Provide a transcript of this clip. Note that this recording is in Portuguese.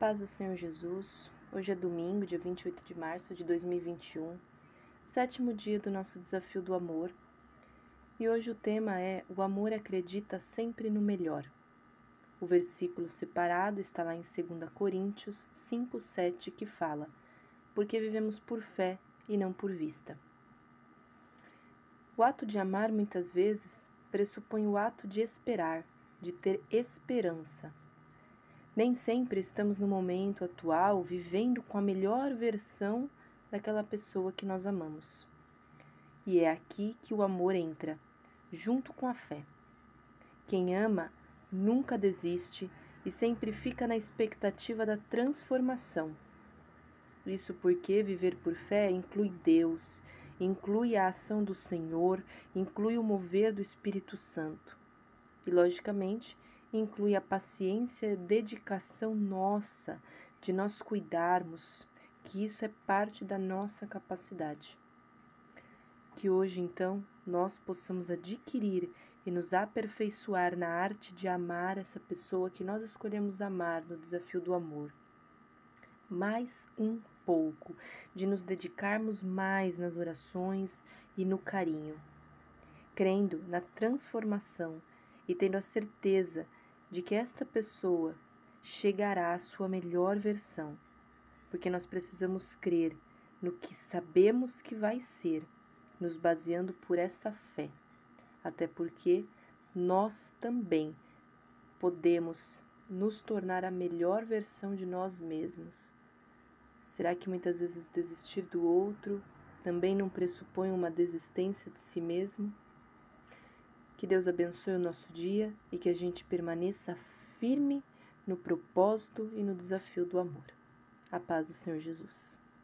paz do Senhor Jesus. Hoje é domingo, dia 28 de março de 2021, sétimo dia do nosso desafio do amor. E hoje o tema é O amor acredita sempre no melhor. O versículo separado está lá em 2 Coríntios 5:7 que fala: Porque vivemos por fé e não por vista. O ato de amar muitas vezes pressupõe o ato de esperar, de ter esperança. Nem sempre estamos no momento atual vivendo com a melhor versão daquela pessoa que nós amamos. E é aqui que o amor entra, junto com a fé. Quem ama nunca desiste e sempre fica na expectativa da transformação. Isso porque viver por fé inclui Deus, inclui a ação do Senhor, inclui o mover do Espírito Santo. E, logicamente, inclui a paciência e dedicação nossa de nós cuidarmos, que isso é parte da nossa capacidade. Que hoje, então, nós possamos adquirir e nos aperfeiçoar na arte de amar essa pessoa que nós escolhemos amar no desafio do amor. Mais um pouco, de nos dedicarmos mais nas orações e no carinho, crendo na transformação e tendo a certeza de que esta pessoa chegará à sua melhor versão, porque nós precisamos crer no que sabemos que vai ser, nos baseando por essa fé. Até porque nós também podemos nos tornar a melhor versão de nós mesmos. Será que muitas vezes desistir do outro também não pressupõe uma desistência de si mesmo? Que Deus abençoe o nosso dia e que a gente permaneça firme no propósito e no desafio do amor. A paz do Senhor Jesus.